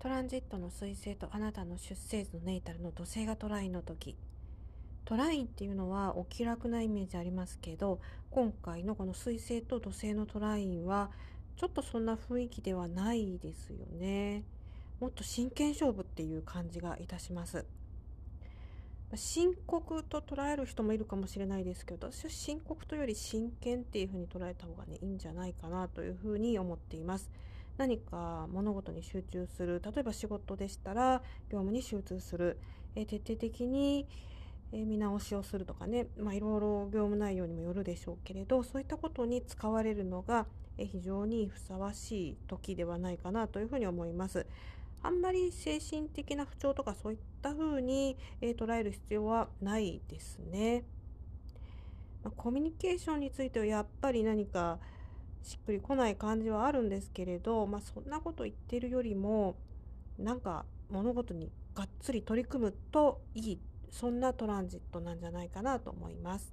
トランジットの彗星とあなたの出生図のネイタルの土星がトラインの時。トラインっていうのはお気楽なイメージありますけど今回のこの水星と土星のトラインはちょっとそんな雰囲気ではないですよね。もっと真剣勝負っていう感じがいたします。深刻と捉える人もいるかもしれないですけど私は深刻というより真剣っていうふうに捉えた方がねいいんじゃないかなというふうに思っています。何か物事に集中する例えば仕事でしたら業務に集中する、え徹底的にえ見直しをするとかね、まあ、いろいろ業務内容にもよるでしょうけれどそういったことに使われるのが、え非常にふさわしい時ではないかなというふうに思います。あんまり精神的な不調とかそういったふうに、え捉える必要はないですね。ま、コミュニケーションについてはやっぱり何かしっくりこない感じはあるんですけれど、まあ、そんなこと言ってるよりもなんか物事にがっつり取り組むといいそんなトランジットなんじゃないかなと思います。